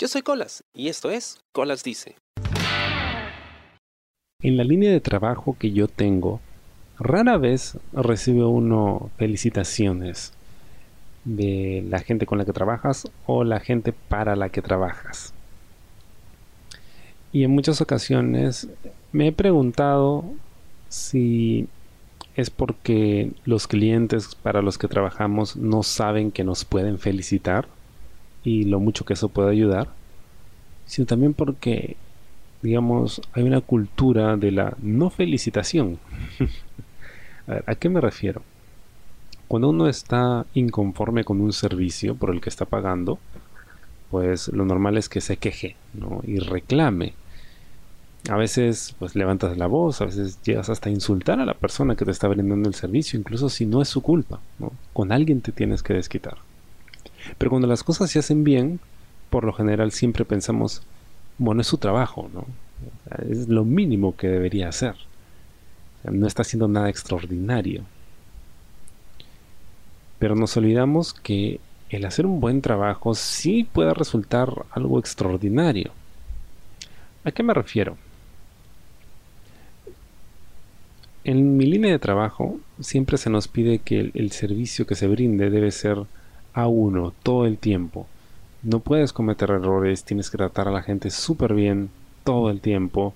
Yo soy Colas y esto es Colas Dice. En la línea de trabajo que yo tengo, rara vez recibe uno felicitaciones de la gente con la que trabajas o la gente para la que trabajas. Y en muchas ocasiones me he preguntado si es porque los clientes para los que trabajamos no saben que nos pueden felicitar y lo mucho que eso puede ayudar, sino también porque, digamos, hay una cultura de la no felicitación. a, ver, ¿A qué me refiero? Cuando uno está inconforme con un servicio por el que está pagando, pues lo normal es que se queje ¿no? y reclame a veces pues levantas la voz, a veces llegas hasta a insultar a la persona que te está brindando el servicio, incluso si no es su culpa. Con alguien te tienes que desquitar. Pero cuando las cosas se hacen bien, por lo general siempre pensamos, bueno, es su trabajo, ¿no? es lo mínimo que debería hacer. no está haciendo nada extraordinario. Pero nos olvidamos que el hacer un buen trabajo sí puede resultar algo extraordinario. ¿A qué me refiero? En mi línea de trabajo siempre se nos pide que el, servicio que se brinde debe ser a uno todo el tiempo. No puedes cometer errores, tienes que tratar a la gente súper bien todo el tiempo,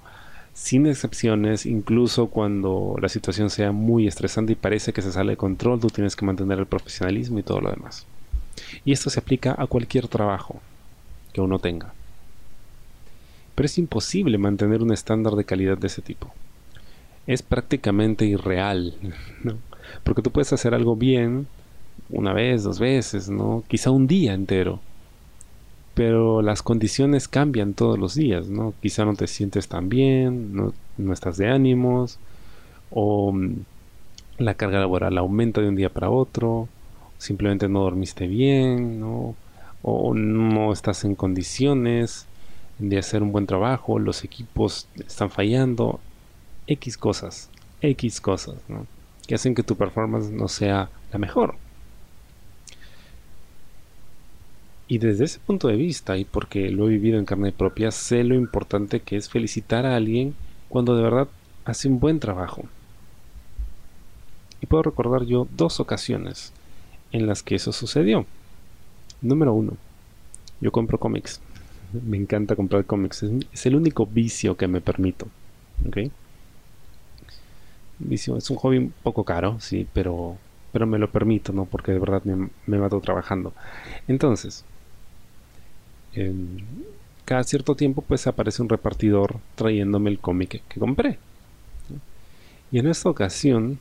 sin excepciones, incluso cuando la situación sea muy estresante y parece que se sale de control, tú tienes que mantener el profesionalismo y todo lo demás. Y esto se aplica a cualquier trabajo que uno tenga. Pero es imposible mantener un estándar de calidad de ese tipo es prácticamente irreal, ¿no? Porque tú puedes hacer algo bien una vez, dos veces, ¿no? Quizá un día entero. Pero las condiciones cambian todos los días, ¿no? Quizá no te sientes tan bien, no, no estás de ánimos, o mm, la carga laboral aumenta de un día para otro, simplemente no dormiste bien, ¿no? O no estás en condiciones de hacer un buen trabajo, los equipos están fallando, X cosas, X cosas, ¿no? Que hacen que tu performance no sea la mejor. Y desde ese punto de vista, y porque lo he vivido en carne propia, sé lo importante que es felicitar a alguien cuando de verdad hace un buen trabajo. Y puedo recordar yo dos ocasiones en las que eso sucedió. Número uno, yo compro cómics. Me encanta comprar cómics. Es, el único vicio que me permito. ¿okay? Es un hobby un poco caro, sí, pero, pero me lo permito, ¿no? Porque de verdad me, me mato trabajando. Entonces, em, cada cierto tiempo pues aparece un repartidor trayéndome el cómic que compré. Y en esta ocasión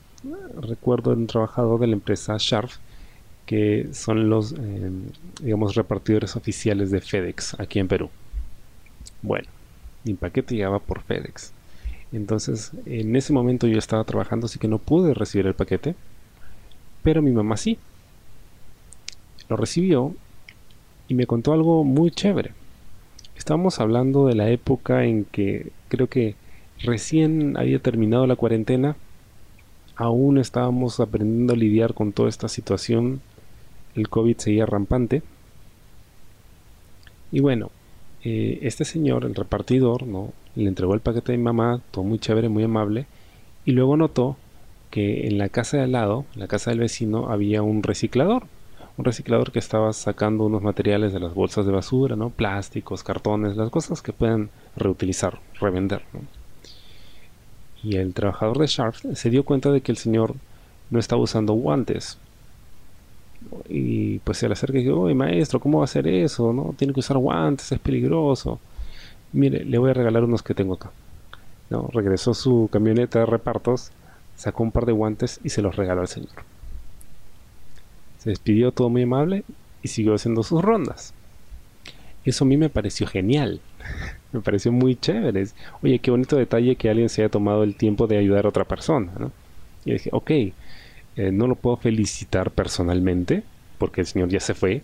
recuerdo un trabajador de la empresa Sharp que son los em, digamos repartidores oficiales de FedEx aquí en Perú. Bueno, mi paquete llegaba por FedEx. Entonces, en ese momento yo estaba trabajando, así que no pude recibir el paquete. Pero mi mamá sí. Lo recibió y me contó algo muy chévere. Estábamos hablando de la época en que creo que recién había terminado la cuarentena. Aún estábamos aprendiendo a lidiar con toda esta situación. El COVID seguía rampante. Y bueno, eh, este señor, el repartidor, ¿no? le entregó el paquete a mi mamá, todo muy chévere, muy amable, y luego notó que en la casa de al lado, en la casa del vecino, había un reciclador. Un reciclador que estaba sacando unos materiales de las bolsas de basura, ¿no? Plásticos, cartones, las cosas que pueden reutilizar, revender, Y el trabajador de Sharp se dio cuenta de que el señor no estaba usando guantes. Y pues se le acerca y dice, oye maestro, ¿cómo va a hacer eso? ¿No? Tiene que usar guantes, es peligroso mire, le voy a regalar unos que tengo acá. ¿No? Regresó su camioneta de repartos, sacó un par de guantes y se los regaló al señor. Se despidió todo muy amable y siguió haciendo sus rondas. Eso a mí me pareció genial. me pareció muy chévere. Oye, qué bonito detalle que alguien se haya tomado el tiempo de ayudar a otra persona. ¿no? Y dije, ok, eh, no lo puedo felicitar personalmente porque el señor ya se fue.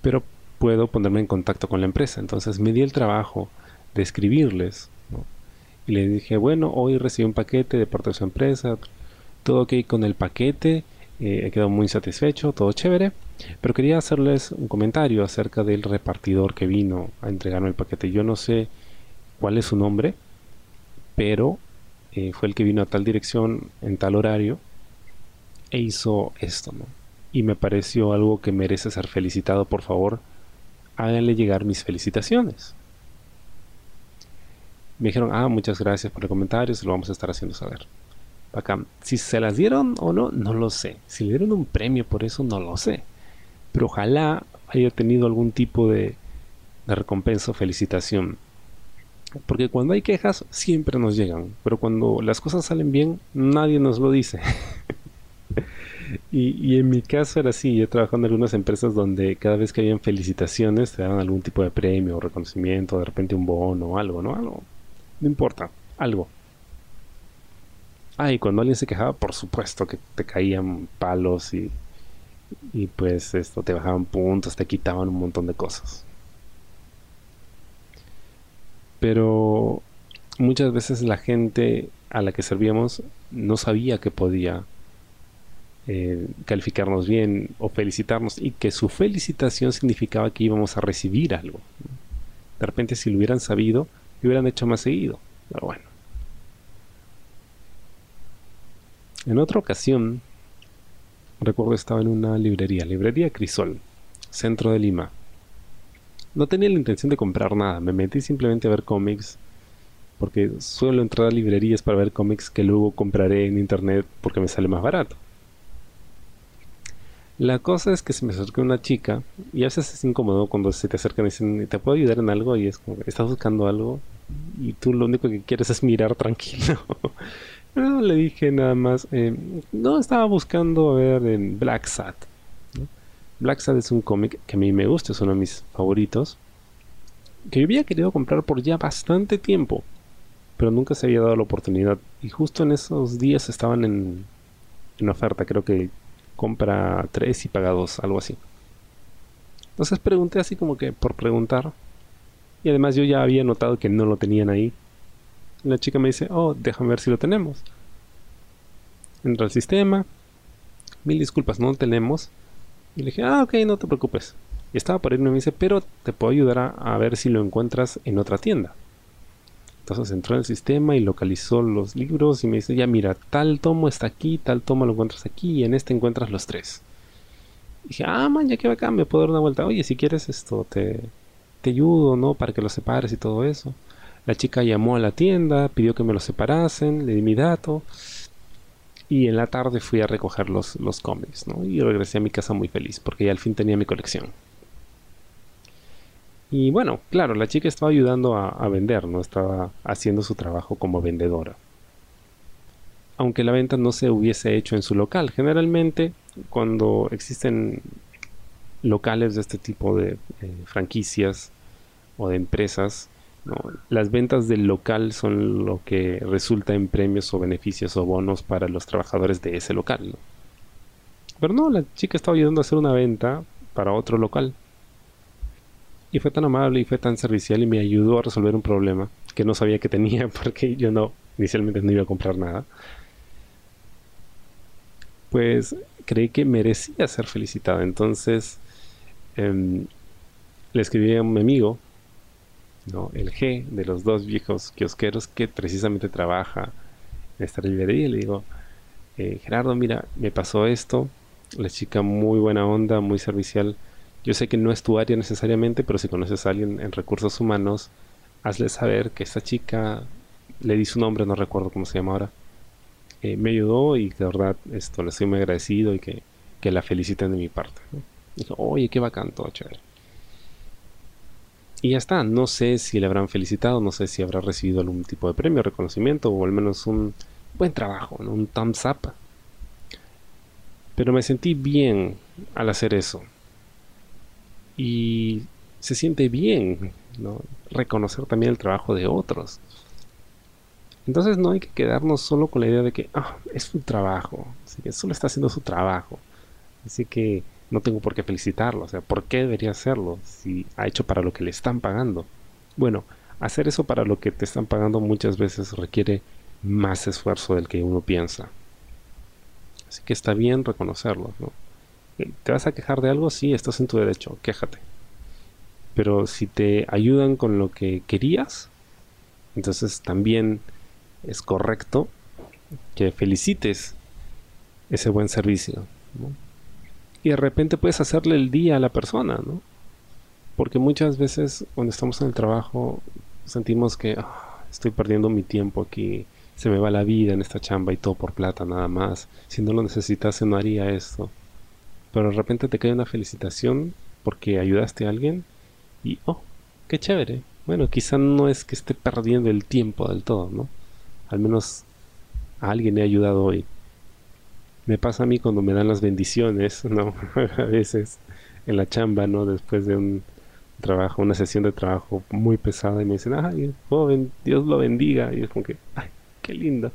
Pero puedo ponerme en contacto con la empresa. Entonces me di el trabajo de escribirles. Y le dije, bueno, hoy recibí un paquete de parte de su empresa. Todo ok con el paquete. Eh, he quedado muy satisfecho, todo chévere. Pero quería hacerles un comentario acerca del repartidor que vino a entregarme el paquete. Yo no sé cuál es su nombre, pero eh, fue el que vino a tal dirección en tal horario e hizo esto. Y me pareció algo que merece ser felicitado. Por favor, háganle llegar mis felicitaciones. Me dijeron, ah, muchas gracias por el comentario, se lo vamos a estar haciendo saber. Si se las dieron o no, no lo sé. Si le dieron un premio por eso, no lo sé. Pero ojalá haya tenido algún tipo de, recompensa o felicitación. Porque cuando hay quejas, siempre nos llegan. Pero cuando las cosas salen bien, nadie nos lo dice. y, en mi caso era así. Yo trabajando en algunas empresas donde cada vez que habían felicitaciones, te daban algún tipo de premio o reconocimiento, de repente un bono o algo, ¿no? Algo. No importa, algo. Ah, y cuando alguien se quejaba, por supuesto que te caían palos y, y pues esto te bajaban puntos, te quitaban un montón de cosas. Pero muchas veces la gente a la que servíamos no sabía que podía eh, calificarnos bien o felicitarnos y que su felicitación significaba que íbamos a recibir algo. De repente si lo hubieran sabido, lo hubieran hecho más seguido. Pero bueno. En otra ocasión, recuerdo estaba en una librería, librería Crisol, centro de Lima. No tenía la intención de comprar nada, me metí simplemente a ver cómics, porque suelo entrar a librerías para ver cómics que luego compraré en internet porque me sale más barato. La cosa es que se me acercó una chica y a veces es incómodo cuando se te acercan y dicen, ¿te puedo ayudar en algo? Y es como, ¿estás buscando algo? Y tú lo único que quieres es mirar tranquilo. No, le dije nada más. Eh, no, estaba buscando ver en Black Sat. Black Sat es un cómic que a mí me gusta, es uno de mis favoritos. Que yo había querido comprar por ya bastante tiempo, pero nunca se había dado la oportunidad. Y justo en esos días estaban en, en oferta, creo que compra 3 y paga 2, algo así. Entonces pregunté así como que por preguntar. Y además yo ya había notado que no lo tenían ahí. La chica me dice, oh, déjame ver si lo tenemos. Entro al sistema. Mil disculpas, no lo tenemos. Y le dije, ah, ok, no te preocupes. Y estaba por irme y me dice, pero te puedo ayudar a, ver si lo encuentras en otra tienda. Entonces entró en el sistema y localizó los libros y me dice, ya mira, tal tomo está aquí, tal tomo lo encuentras aquí y en este encuentras los tres. Y dije, ah, man, ya que va acá, me puedo dar una vuelta. Oye, si quieres esto, te, te ayudo, ¿no? Para que lo separes y todo eso. La chica llamó a la tienda, pidió que me lo separasen, le di mi dato. Y en la tarde fui a recoger los, los cómics, ¿no? Y regresé a mi casa muy feliz, porque ya al fin tenía mi colección. Y bueno, claro, la chica estaba ayudando a, a vender, ¿no? Estaba haciendo su trabajo como vendedora. Aunque la venta no se hubiese hecho en su local. Generalmente, cuando existen locales de este tipo de eh, franquicias o de empresas, las ventas del local son lo que resulta en premios o beneficios o bonos para los trabajadores de ese local. Pero no, la chica estaba ayudando a hacer una venta para otro local. Y fue tan amable y fue tan servicial y me ayudó a resolver un problema que no sabía que tenía porque yo no, inicialmente no iba a comprar nada. Pues creí que merecía ser felicitada. Entonces em, le escribí a un amigo ¿no? el G de los dos viejos kiosqueros que precisamente trabaja en esta librería. Le digo, eh, Gerardo, mira, me pasó esto. La chica muy buena onda, muy servicial. Yo sé que no es tu área necesariamente, pero si conoces a alguien en recursos humanos, hazle saber que esta chica, le di su nombre, no recuerdo cómo se llama ahora, eh, me ayudó y de verdad esto le estoy muy agradecido y que, la feliciten de mi parte. Dijo, oye, qué bacán, todo chévere. Y ya está, no sé si le habrán felicitado, no sé si habrá recibido algún tipo de premio, reconocimiento o al menos un buen trabajo, un thumbs up. Pero me sentí bien al hacer eso. Y se siente bien ¿no? reconocer también el trabajo de otros. Entonces no hay que quedarnos solo con la idea de que ah, es su trabajo, así que solo está haciendo su trabajo. Así que no tengo por qué felicitarlo. O sea, ¿por qué debería hacerlo si ha hecho para lo que le están pagando? Bueno, hacer eso para lo que te están pagando muchas veces requiere más esfuerzo del que uno piensa. Así que está bien reconocerlo, ¿no? ¿Te vas a quejar de algo? Sí, estás en tu derecho, quéjate. Pero si te ayudan con lo que querías, entonces también es correcto que felicites ese buen servicio. Y de repente puedes hacerle el día a la persona, ¿no? Porque muchas veces cuando estamos en el trabajo sentimos que ah, estoy perdiendo mi tiempo aquí, se me va la vida en esta chamba y todo por plata nada más. Si no lo necesitase no haría esto. Pero de repente te cae una felicitación porque ayudaste a alguien y, oh, qué chévere. Bueno, quizá no es que esté perdiendo el tiempo del todo, ¿no? Al menos a alguien he ayudado hoy. Me pasa a mí cuando me dan las bendiciones, ¿no? a veces en la chamba, ¿no? Después de un trabajo, una sesión de trabajo muy pesada y me dicen, ay, joven, Dios lo bendiga. Y es como que, ay, qué lindo.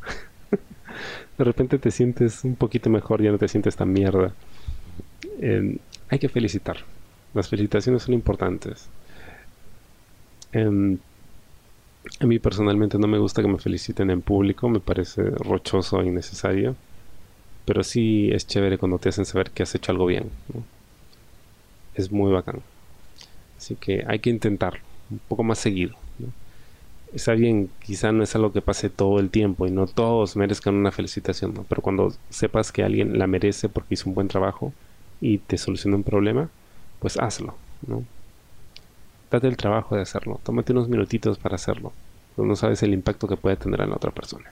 de repente te sientes un poquito mejor, ya no te sientes tan mierda. hay que felicitar. Las felicitaciones son importantes. A mí personalmente no me gusta que me feliciten en público, me parece rochoso e innecesario. Pero sí es chévere cuando te hacen saber que has hecho algo bien. Es muy bacán. Así que hay que intentarlo un poco más seguido. Está bien, quizá no es algo que pase todo el tiempo y no todos merezcan una felicitación, pero cuando sepas que alguien la merece porque hizo un buen trabajo y te soluciona un problema, pues hazlo. ¿no? Date el trabajo de hacerlo. Tómate unos minutitos para hacerlo. no sabes el impacto que puede tener en la otra persona.